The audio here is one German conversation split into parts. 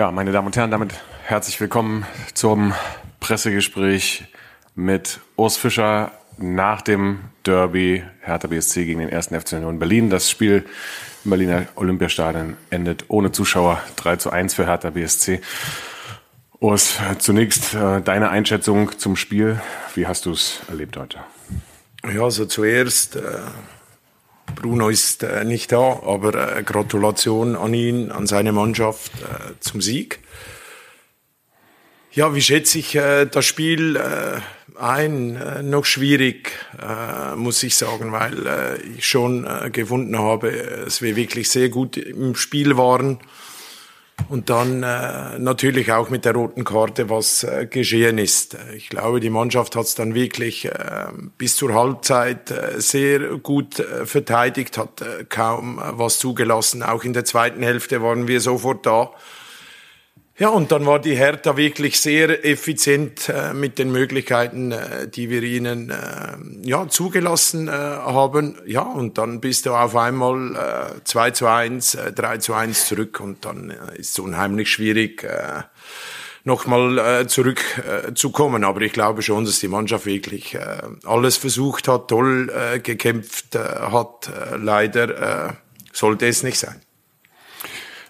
Ja, meine Damen und Herren, damit herzlich willkommen zum Pressegespräch mit Urs Fischer nach dem Derby Hertha BSC gegen den 1. FC Union Berlin. Das Spiel im Berliner Olympiastadion endet ohne Zuschauer 3 zu 1 für Hertha BSC. Urs, zunächst äh, deine Einschätzung zum Spiel. Wie hast du es erlebt heute? Ja, also zuerst, äh, Bruno ist äh, nicht da, aber äh, Gratulation an ihn, an seine Mannschaft äh, zum Sieg. Ja, wie schätze ich äh, das Spiel äh, ein? Äh, noch schwierig, muss ich sagen, weil ich schon gefunden habe, dass wir wirklich sehr gut im Spiel waren. Und dann äh, natürlich auch mit der roten Karte, was äh, geschehen ist. Ich glaube, die Mannschaft hat es dann wirklich äh, bis zur Halbzeit äh, sehr gut äh, verteidigt, hat äh, kaum äh, was zugelassen. Auch in der zweiten Hälfte waren wir sofort da. Ja, und dann war die Hertha wirklich sehr effizient äh, mit den Möglichkeiten, äh, die wir ihnen äh, ja, zugelassen äh, haben. Ja, und dann bist du auf einmal äh, 2 zu 1, äh, 3 zu 1 zurück und dann äh, ist es unheimlich schwierig, äh, nochmal äh, zurückzukommen. Äh, Aber ich glaube schon, dass die Mannschaft wirklich äh, alles versucht hat, toll äh, gekämpft äh, hat. Äh, leider äh, sollte es nicht sein.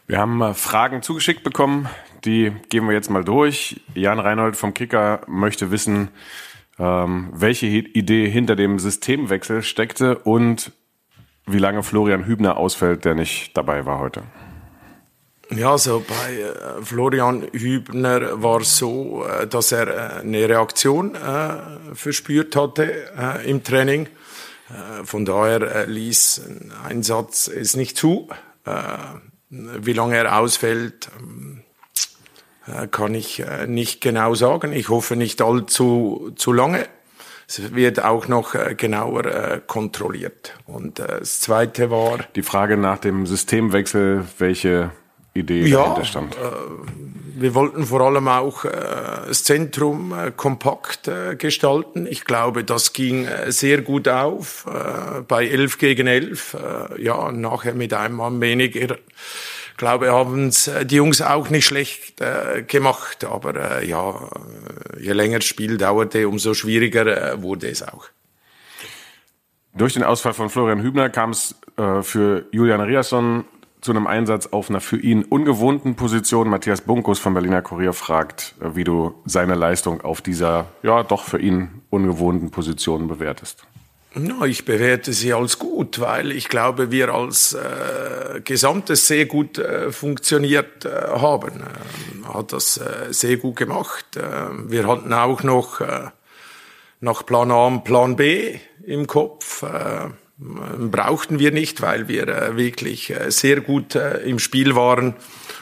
Wir haben äh, Fragen zugeschickt bekommen, die gehen wir jetzt mal durch. Jan Reinhold vom Kicker möchte wissen, ähm, welche Idee hinter dem Systemwechsel steckte und wie lange Florian Hübner ausfällt, der nicht dabei war heute. Ja, also bei äh, Florian Hübner war es so, äh, dass er äh, eine Reaktion äh, verspürt hatte äh, im Training. Äh, von daher ließ ein Einsatz es nicht zu. wie lange er ausfällt, ähm, äh, kann ich äh, nicht genau sagen. Ich hoffe nicht allzu zu lange. Es wird auch noch äh, genauer kontrolliert. Und das Zweite war... Die Frage nach dem Systemwechsel, welche Idee ja, dahinter stand. wir wollten vor allem auch das Zentrum kompakt gestalten. Ich glaube, das ging sehr gut auf bei 11 gegen 11. ja, nachher mit einem Mann weniger glaube, haben es äh, die Jungs auch nicht schlecht äh, gemacht. Aber äh, ja, äh, je länger das Spiel dauerte, umso schwieriger äh, wurde es auch. Durch den Ausfall von Florian Hübner kam es äh, für Julian Riasson zu einem Einsatz auf einer für ihn ungewohnten Position. Matthias Bunkus vom Berliner Kurier fragt, wie du seine Leistung auf dieser, ja, doch für ihn ungewohnten Position bewertest. No, ich bewerte sie als gut, weil ich glaube, wir als äh, Gesamtes sehr gut äh, funktioniert äh, haben. Äh, hat das äh, sehr gut gemacht. Äh, wir hatten auch noch äh, nach Plan A und Plan B im Kopf. Äh, brauchten wir nicht, weil wir äh, wirklich äh, sehr gut äh, im Spiel waren.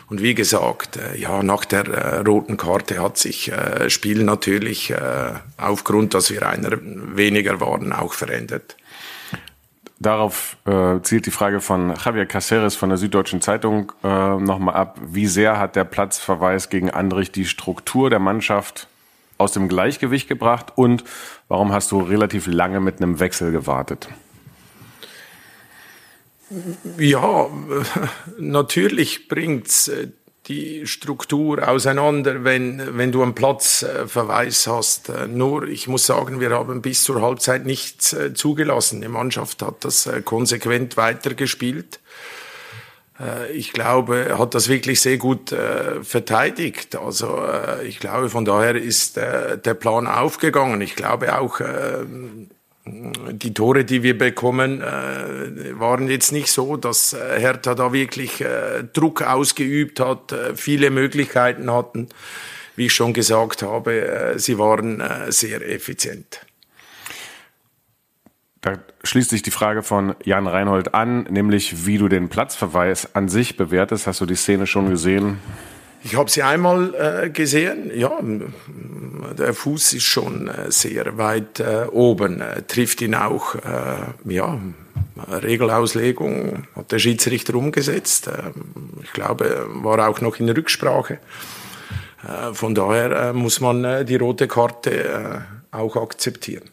Und wie gesagt, äh, ja, nach der äh, roten Karte hat sich äh, Spiel natürlich äh, aufgrund, dass wir einer weniger waren, auch verändert. Darauf äh, zielt die Frage von Javier Caceres von der Süddeutschen Zeitung äh, nochmal ab. Wie sehr hat der Platzverweis gegen Andrich die Struktur der Mannschaft aus dem Gleichgewicht gebracht und warum hast du relativ lange mit einem Wechsel gewartet? Ja, natürlich bringt's äh, die Struktur auseinander, wenn, wenn du einen Platzverweis hast. Äh, nur, ich muss sagen, wir haben bis zur Halbzeit nichts äh, zugelassen. Die Mannschaft hat das konsequent weitergespielt. Ich glaube, hat das wirklich sehr gut verteidigt. Also ich glaube, von daher ist der Plan aufgegangen. Ich glaube auch, die Tore, die wir bekommen, äh, waren jetzt nicht so, dass äh, Hertha da wirklich äh, Druck ausgeübt hat, viele Möglichkeiten hatten. Wie ich schon gesagt habe, sie waren sehr effizient. Da schließt sich die Frage von Jan Reinhold an, nämlich wie du den Platzverweis an sich bewertest. Hast du die Szene schon gesehen? Ich habe sie einmal äh, gesehen. Ja, der Fuß ist schon äh, sehr weit äh, oben, äh, trifft ihn auch. Äh, ja, Regelauslegung hat der Schiedsrichter umgesetzt. Ähm, ich glaube, war auch noch in Rücksprache. Äh, von daher muss man die rote Karte auch akzeptieren.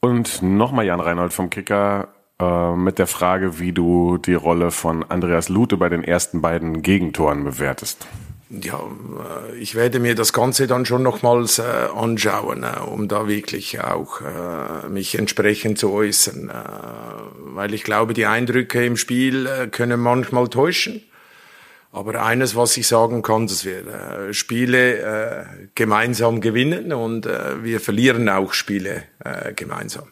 Und nochmal Jan Reinhold vom Kicker äh, mit der Frage, wie du die Rolle von Andreas Lute bei den ersten beiden Gegentoren bewertest. ja, äh, ich werde mir das Ganze dann schon nochmals äh, anschauen, um da wirklich auch mich entsprechend zu äußern, weil ich glaube, die Eindrücke im Spiel können manchmal täuschen. Aber eines, was ich sagen kann, dass wir Spiele gemeinsam gewinnen und wir verlieren auch Spiele gemeinsam.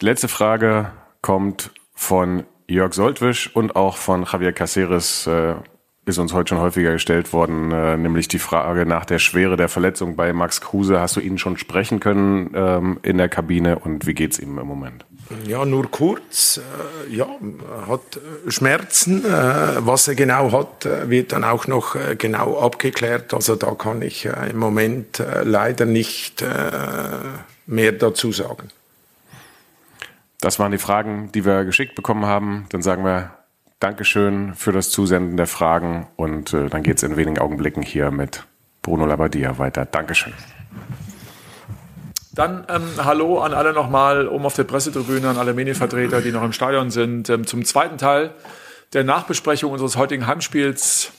Die letzte Frage kommt von Jörg Soltwisch und auch von Javier Caceres. Äh, ist uns heute schon häufiger gestellt worden, äh, nämlich die Frage nach der Schwere der Verletzung bei Max Kruse. Hast du ihn schon sprechen können ähm, in der Kabine und wie geht's ihm im Moment? Ja, nur kurz. Äh, ja, hat Schmerzen. Äh, was er genau hat, äh, wird dann auch noch äh, genau abgeklärt. Also da kann ich äh, im Moment leider nicht mehr dazu sagen. Das waren die Fragen, die wir geschickt bekommen haben. Dann sagen wir Dankeschön für das Zusenden der Fragen und äh, dann geht es in wenigen Augenblicken hier mit Bruno Labbadia weiter. Dankeschön. Dann ähm, hallo an alle nochmal um auf der Pressetribüne, an alle Medienvertreter, die noch im Stadion sind, ähm, zum zweiten Teil der Nachbesprechung unseres heutigen Heimspiels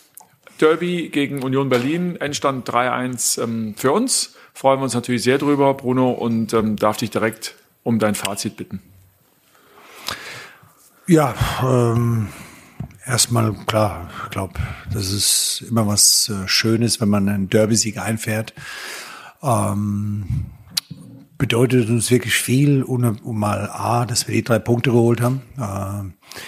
Derby gegen Union Berlin. Endstand 3-1 ähm, für uns. Freuen wir uns natürlich sehr drüber, Bruno, und ähm, darf dich direkt um dein Fazit bitten. Ja, ähm, Erstmal klar, ich glaube, das ist immer was äh, Schönes, wenn man einen Derby-Sieg einfährt. Ähm, bedeutet uns wirklich viel, um, um, mal A, dass wir die drei Punkte geholt haben. Äh,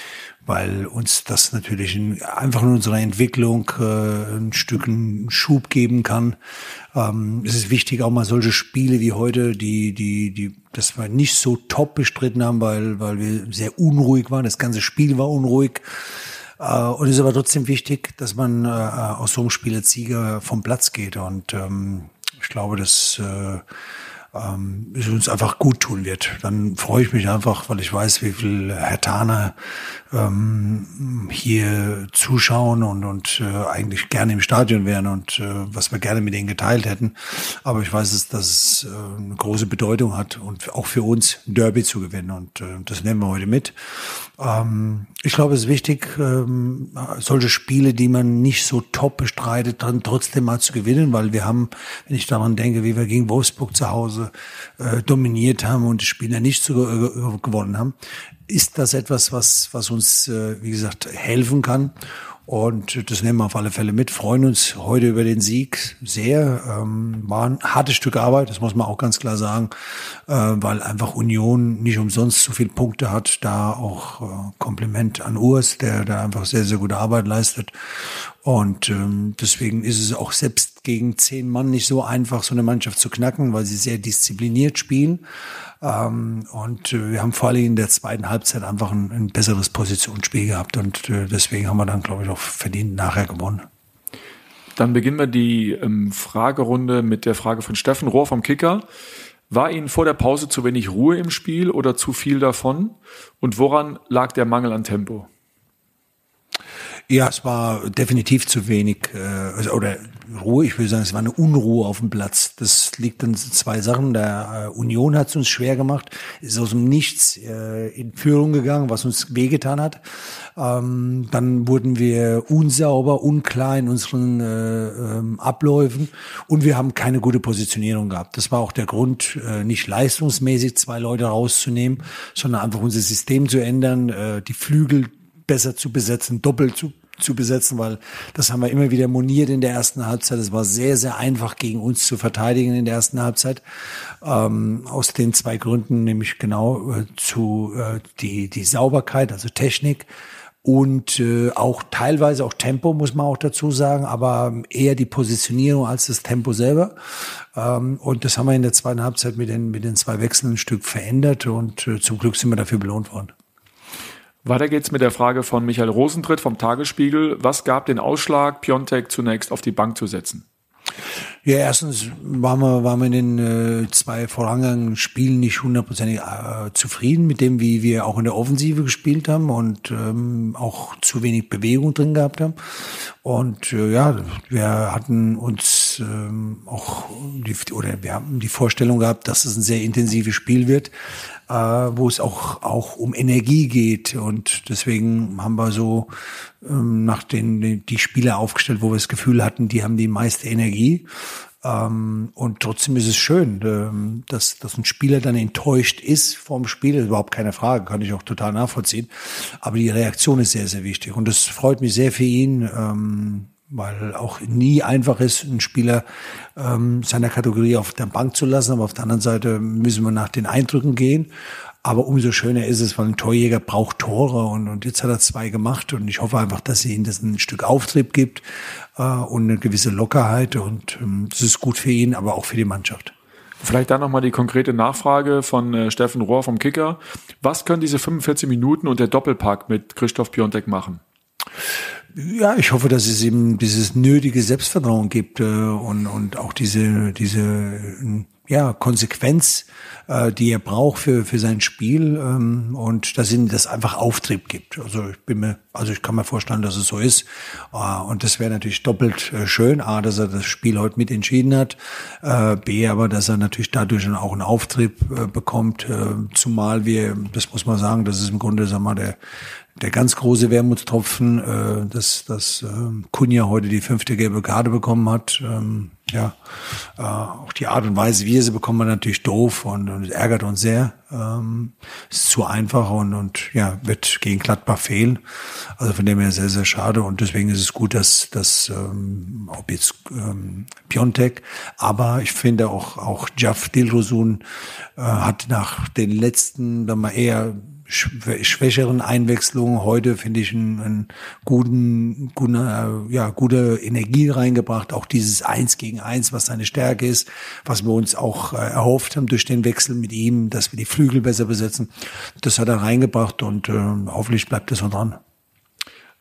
weil uns das natürlich in, einfach in unserer Entwicklung äh, ein Stück einen Schub geben kann. Ähm, es ist wichtig, auch mal solche Spiele wie heute, die, die, die, dass wir nicht so top bestritten haben, weil, weil wir sehr unruhig waren. Das ganze Spiel war unruhig. Äh, und es ist aber trotzdem wichtig, dass man äh, aus so einem Spiel als Sieger vom Platz geht. Und ähm, ich glaube, dass äh, ähm, es uns einfach gut tun wird. Dann freue ich mich einfach, weil ich weiß, wie viel Herr Tana ähm, hier zuschauen und, und äh, eigentlich gerne im Stadion wären und äh, was wir gerne mit ihnen geteilt hätten. Aber ich weiß, dass das äh, eine große Bedeutung hat und auch für uns ein Derby zu gewinnen und äh, das nehmen wir heute mit. Ähm, ich glaube, es ist wichtig, ähm, solche Spiele, die man nicht so top bestreitet, dann trotzdem mal zu gewinnen, weil wir haben, wenn ich daran denke, wie wir gegen Wolfsburg zu Hause äh, dominiert haben und die Spieler nicht so, gewonnen haben, ist das etwas, was, was uns, äh, wie gesagt, helfen kann. Und das nehmen wir auf alle Fälle mit, freuen uns heute über den Sieg sehr. Ähm, war ein hartes Stück Arbeit, das muss man auch ganz klar sagen, äh, weil einfach Union nicht umsonst so viele Punkte hat. Da auch äh, Kompliment an Urs, der da einfach sehr, sehr gute Arbeit leistet. Und ähm, deswegen ist es auch selbst gegen zehn Mann nicht so einfach, so eine Mannschaft zu knacken, weil sie sehr diszipliniert spielen. Ähm, und äh, wir haben vor allem in der zweiten Halbzeit einfach ein, ein besseres Positionsspiel gehabt und äh, deswegen haben wir dann, glaube ich, auch verdient nachher gewonnen. Dann beginnen wir die ähm, Fragerunde mit der Frage von Steffen Rohr vom Kicker. War Ihnen vor der Pause zu wenig Ruhe im Spiel oder zu viel davon? Und woran lag der Mangel an Tempo? Ja, es war definitiv zu wenig, äh, oder Ruhe, ich würde sagen, es war eine Unruhe auf dem Platz. Das liegt an zwei Sachen. Der äh, Union hat es uns schwer gemacht, ist aus dem Nichts äh, in Führung gegangen, was uns wehgetan hat. Ähm, dann wurden wir unsauber, unklar in unseren äh, ähm, Abläufen und wir haben keine gute Positionierung gehabt. Das war auch der Grund, äh, nicht leistungsmäßig zwei Leute rauszunehmen, sondern einfach unser System zu ändern, äh, die Flügel besser zu besetzen, doppelt zu, zu besetzen, weil das haben wir immer wieder moniert in der ersten Halbzeit. Es war sehr, sehr einfach gegen uns zu verteidigen in der ersten Halbzeit. Ähm, aus den zwei Gründen, nämlich genau äh, zu äh, die, die Sauberkeit, also Technik und äh, auch teilweise auch Tempo, muss man auch dazu sagen, aber eher die Positionierung als das Tempo selber. Ähm, und das haben wir in der zweiten Halbzeit mit den, mit den zwei Wechseln ein Stück verändert und äh, zum Glück sind wir dafür belohnt worden. Weiter geht's mit der Frage von Michael Rosentritt vom Tagesspiegel. Was gab den Ausschlag, Piontek zunächst auf die Bank zu setzen? Ja, erstens waren wir, waren wir in den äh, zwei vorangegangenen Spielen nicht hundertprozentig äh, zufrieden mit dem, wie wir auch in der Offensive gespielt haben und ähm, auch zu wenig Bewegung drin gehabt haben. Und äh, ja, wir hatten uns ähm, auch die, oder wir haben die Vorstellung gehabt, dass es ein sehr intensives Spiel wird, äh, wo es auch auch um Energie geht und deswegen haben wir so ähm, nach den die Spieler aufgestellt, wo wir das Gefühl hatten, die haben die meiste Energie ähm, und trotzdem ist es schön, ähm, dass, dass ein Spieler dann enttäuscht ist vorm Spiel. Das ist überhaupt keine Frage, kann ich auch total nachvollziehen. Aber die Reaktion ist sehr, sehr wichtig. Und das freut mich sehr für ihn, ähm, weil auch nie einfach ist, einen Spieler ähm, seiner Kategorie auf der Bank zu lassen. Aber auf der anderen Seite müssen wir nach den Eindrücken gehen. Aber umso schöner ist es, weil ein Torjäger braucht Tore und, und jetzt hat er zwei gemacht und ich hoffe einfach, dass sie ihm das ein Stück Auftrieb gibt äh, und eine gewisse Lockerheit und ähm, das ist gut für ihn, aber auch für die Mannschaft. Vielleicht dann nochmal die konkrete Nachfrage von äh, Steffen Rohr vom Kicker. Was können diese 45 Minuten und der Doppelpack mit Christoph Piontek machen? Ja, ich hoffe, dass es ihm dieses nötige Selbstvertrauen gibt äh, und, und auch diese, diese ja, Konsequenz, äh, die er braucht für, für sein Spiel ähm, und dass ihm das einfach Auftrieb gibt. Also ich bin mir, also ich kann mir vorstellen, dass es so ist. Äh, und das wäre natürlich doppelt äh, schön. A, dass er das Spiel heute mit entschieden hat. Äh, B, aber dass er natürlich dadurch auch einen Auftrieb äh, bekommt. Äh, zumal wir, das muss man sagen, das ist im Grunde, sag mal, der, der ganz große Wermutstropfen, äh, dass, dass äh, Kunja heute die fünfte gelbe Karte bekommen hat. Ähm, ja, äh, auch die Art und Weise, wie er sie bekommt, man natürlich doof und, und ärgert uns sehr. Ähm, ist zu einfach und, und ja, wird gegen Gladbach fehlen. Also von dem her sehr, sehr schade. Und deswegen ist es gut, dass, dass ähm, ob jetzt ähm, Piontek, aber ich finde auch, auch Jaff Dilrosun äh, hat nach den letzten, wenn man eher schwächeren Einwechslungen heute finde ich einen, einen guten, guten, äh, ja, gute Energie reingebracht. Auch dieses Eins gegen Eins, was seine Stärke ist, was wir uns auch äh, erhofft haben durch den Wechsel mit ihm, dass wir die Flügel besser besetzen. Das hat er reingebracht und äh, hoffentlich bleibt es so dran.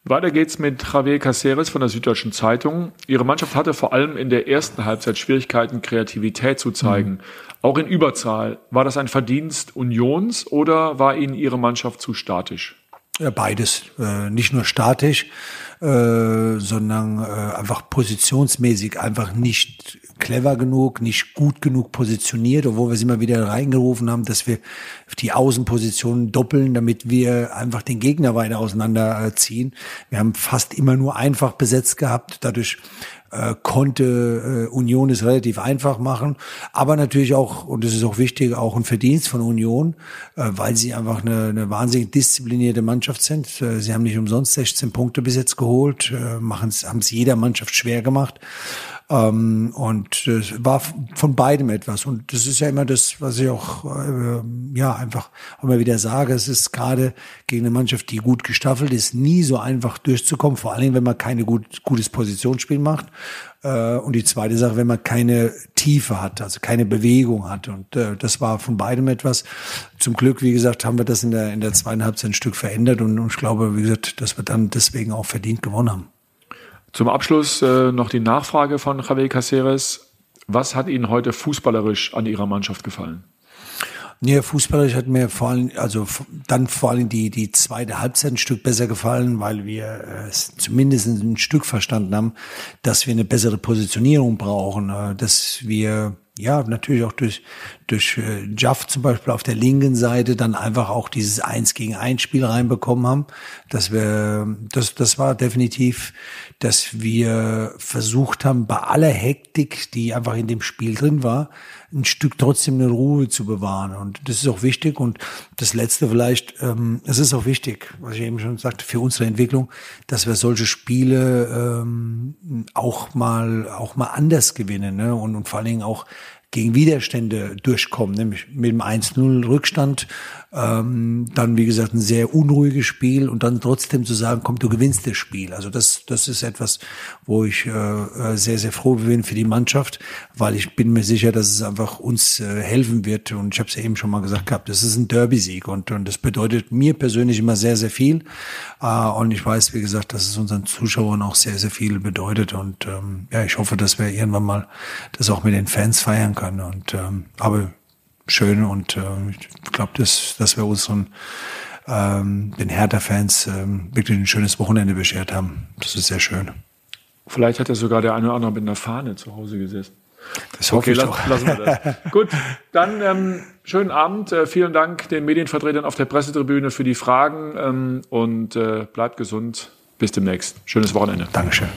Weiter geht's mit Javier Caceres von der Süddeutschen Zeitung. Ihre Mannschaft hatte vor allem in der ersten Halbzeit Schwierigkeiten, Kreativität zu zeigen. Mhm. Auch in Überzahl. War das ein Verdienst Unions oder war Ihnen Ihre Mannschaft zu statisch? Beides. Äh, nicht nur statisch, äh, sondern äh, einfach positionsmäßig einfach nicht clever genug, nicht gut genug positioniert, obwohl wir es immer wieder reingerufen haben, dass wir die Außenpositionen doppeln, damit wir einfach den Gegner weiter auseinanderziehen. Wir haben fast immer nur einfach besetzt gehabt. Dadurch äh, konnte äh, Union es relativ einfach machen, aber natürlich auch, und das ist auch wichtig, auch ein Verdienst von Union, äh, weil sie einfach eine, eine wahnsinnig disziplinierte Mannschaft sind. Äh, sie haben nicht umsonst 16 Punkte bis jetzt geholt, äh, haben es jeder Mannschaft schwer gemacht. Ähm, und es war von beidem etwas. Und das ist ja immer das, was ich auch äh, ja einfach immer wieder sage. Es ist gerade gegen eine Mannschaft, die gut gestaffelt ist, nie so einfach durchzukommen. Vor allen Dingen, wenn man keine gut, gutes Positionsspiel macht. Äh, und die zweite Sache, wenn man keine Tiefe hat, also keine Bewegung hat. Und äh, das war von beidem etwas. Zum Glück, wie gesagt, haben wir das in der in der zweiten Stück verändert. Und, und ich glaube, wie gesagt, dass wir dann deswegen auch verdient gewonnen haben. Zum Abschluss äh, noch die Nachfrage von Javier Caceres. Was hat Ihnen heute fußballerisch an Ihrer Mannschaft gefallen? Nee, fußballerisch hat mir vor allem, also dann vor allem die, die zweite Halbzeit ein Stück besser gefallen, weil wir äh, zumindest ein Stück verstanden haben, dass wir eine bessere Positionierung brauchen, äh, dass wir ja, natürlich auch durch, durch äh, Jaff zum Beispiel auf der linken Seite dann einfach auch dieses Eins gegen Eins Spiel reinbekommen haben. Dass wir, das, das war definitiv, dass wir versucht haben, bei aller Hektik, die einfach in dem Spiel drin war, ein Stück trotzdem eine Ruhe zu bewahren. Und das ist auch wichtig. Und das Letzte vielleicht, ähm, es ist auch wichtig, was ich eben schon sagte, für unsere Entwicklung, dass wir solche Spiele ähm, auch mal auch mal anders gewinnen ne? und, und vor allen Dingen auch gegen Widerstände durchkommen, nämlich mit dem 1-0 Rückstand ähm, dann, wie gesagt, ein sehr unruhiges Spiel und dann trotzdem zu sagen, komm, du gewinnst das Spiel. Also das, das ist etwas, wo ich äh, äh, sehr, sehr froh bin für die Mannschaft, weil ich bin mir sicher, dass es einfach uns äh, helfen wird. Und ich habe es ja eben schon mal gesagt gehabt, das ist ein Derby-Sieg und, und das bedeutet mir persönlich immer sehr, sehr viel. Äh, und ich weiß, wie gesagt, dass es unseren Zuschauern auch sehr, sehr viel bedeutet. Und ähm, ja, ich hoffe, dass wir irgendwann mal das auch mit den Fans feiern können. Und ähm, aber schön und äh, ich glaube, dass, dass wir unseren ähm, den Hertha-Fans ähm, wirklich ein schönes Wochenende beschert haben. Das ist sehr schön. Vielleicht hat ja sogar der eine oder andere mit einer Fahne zu Hause gesessen. Das hoffe Okay, ich lass, doch. lassen wir das. Gut, dann ähm, schönen Abend. Äh, vielen Dank den Medienvertretern auf der Pressetribüne für die Fragen ähm, und äh, bleibt gesund. Bis demnächst. Schönes Wochenende. Dankeschön.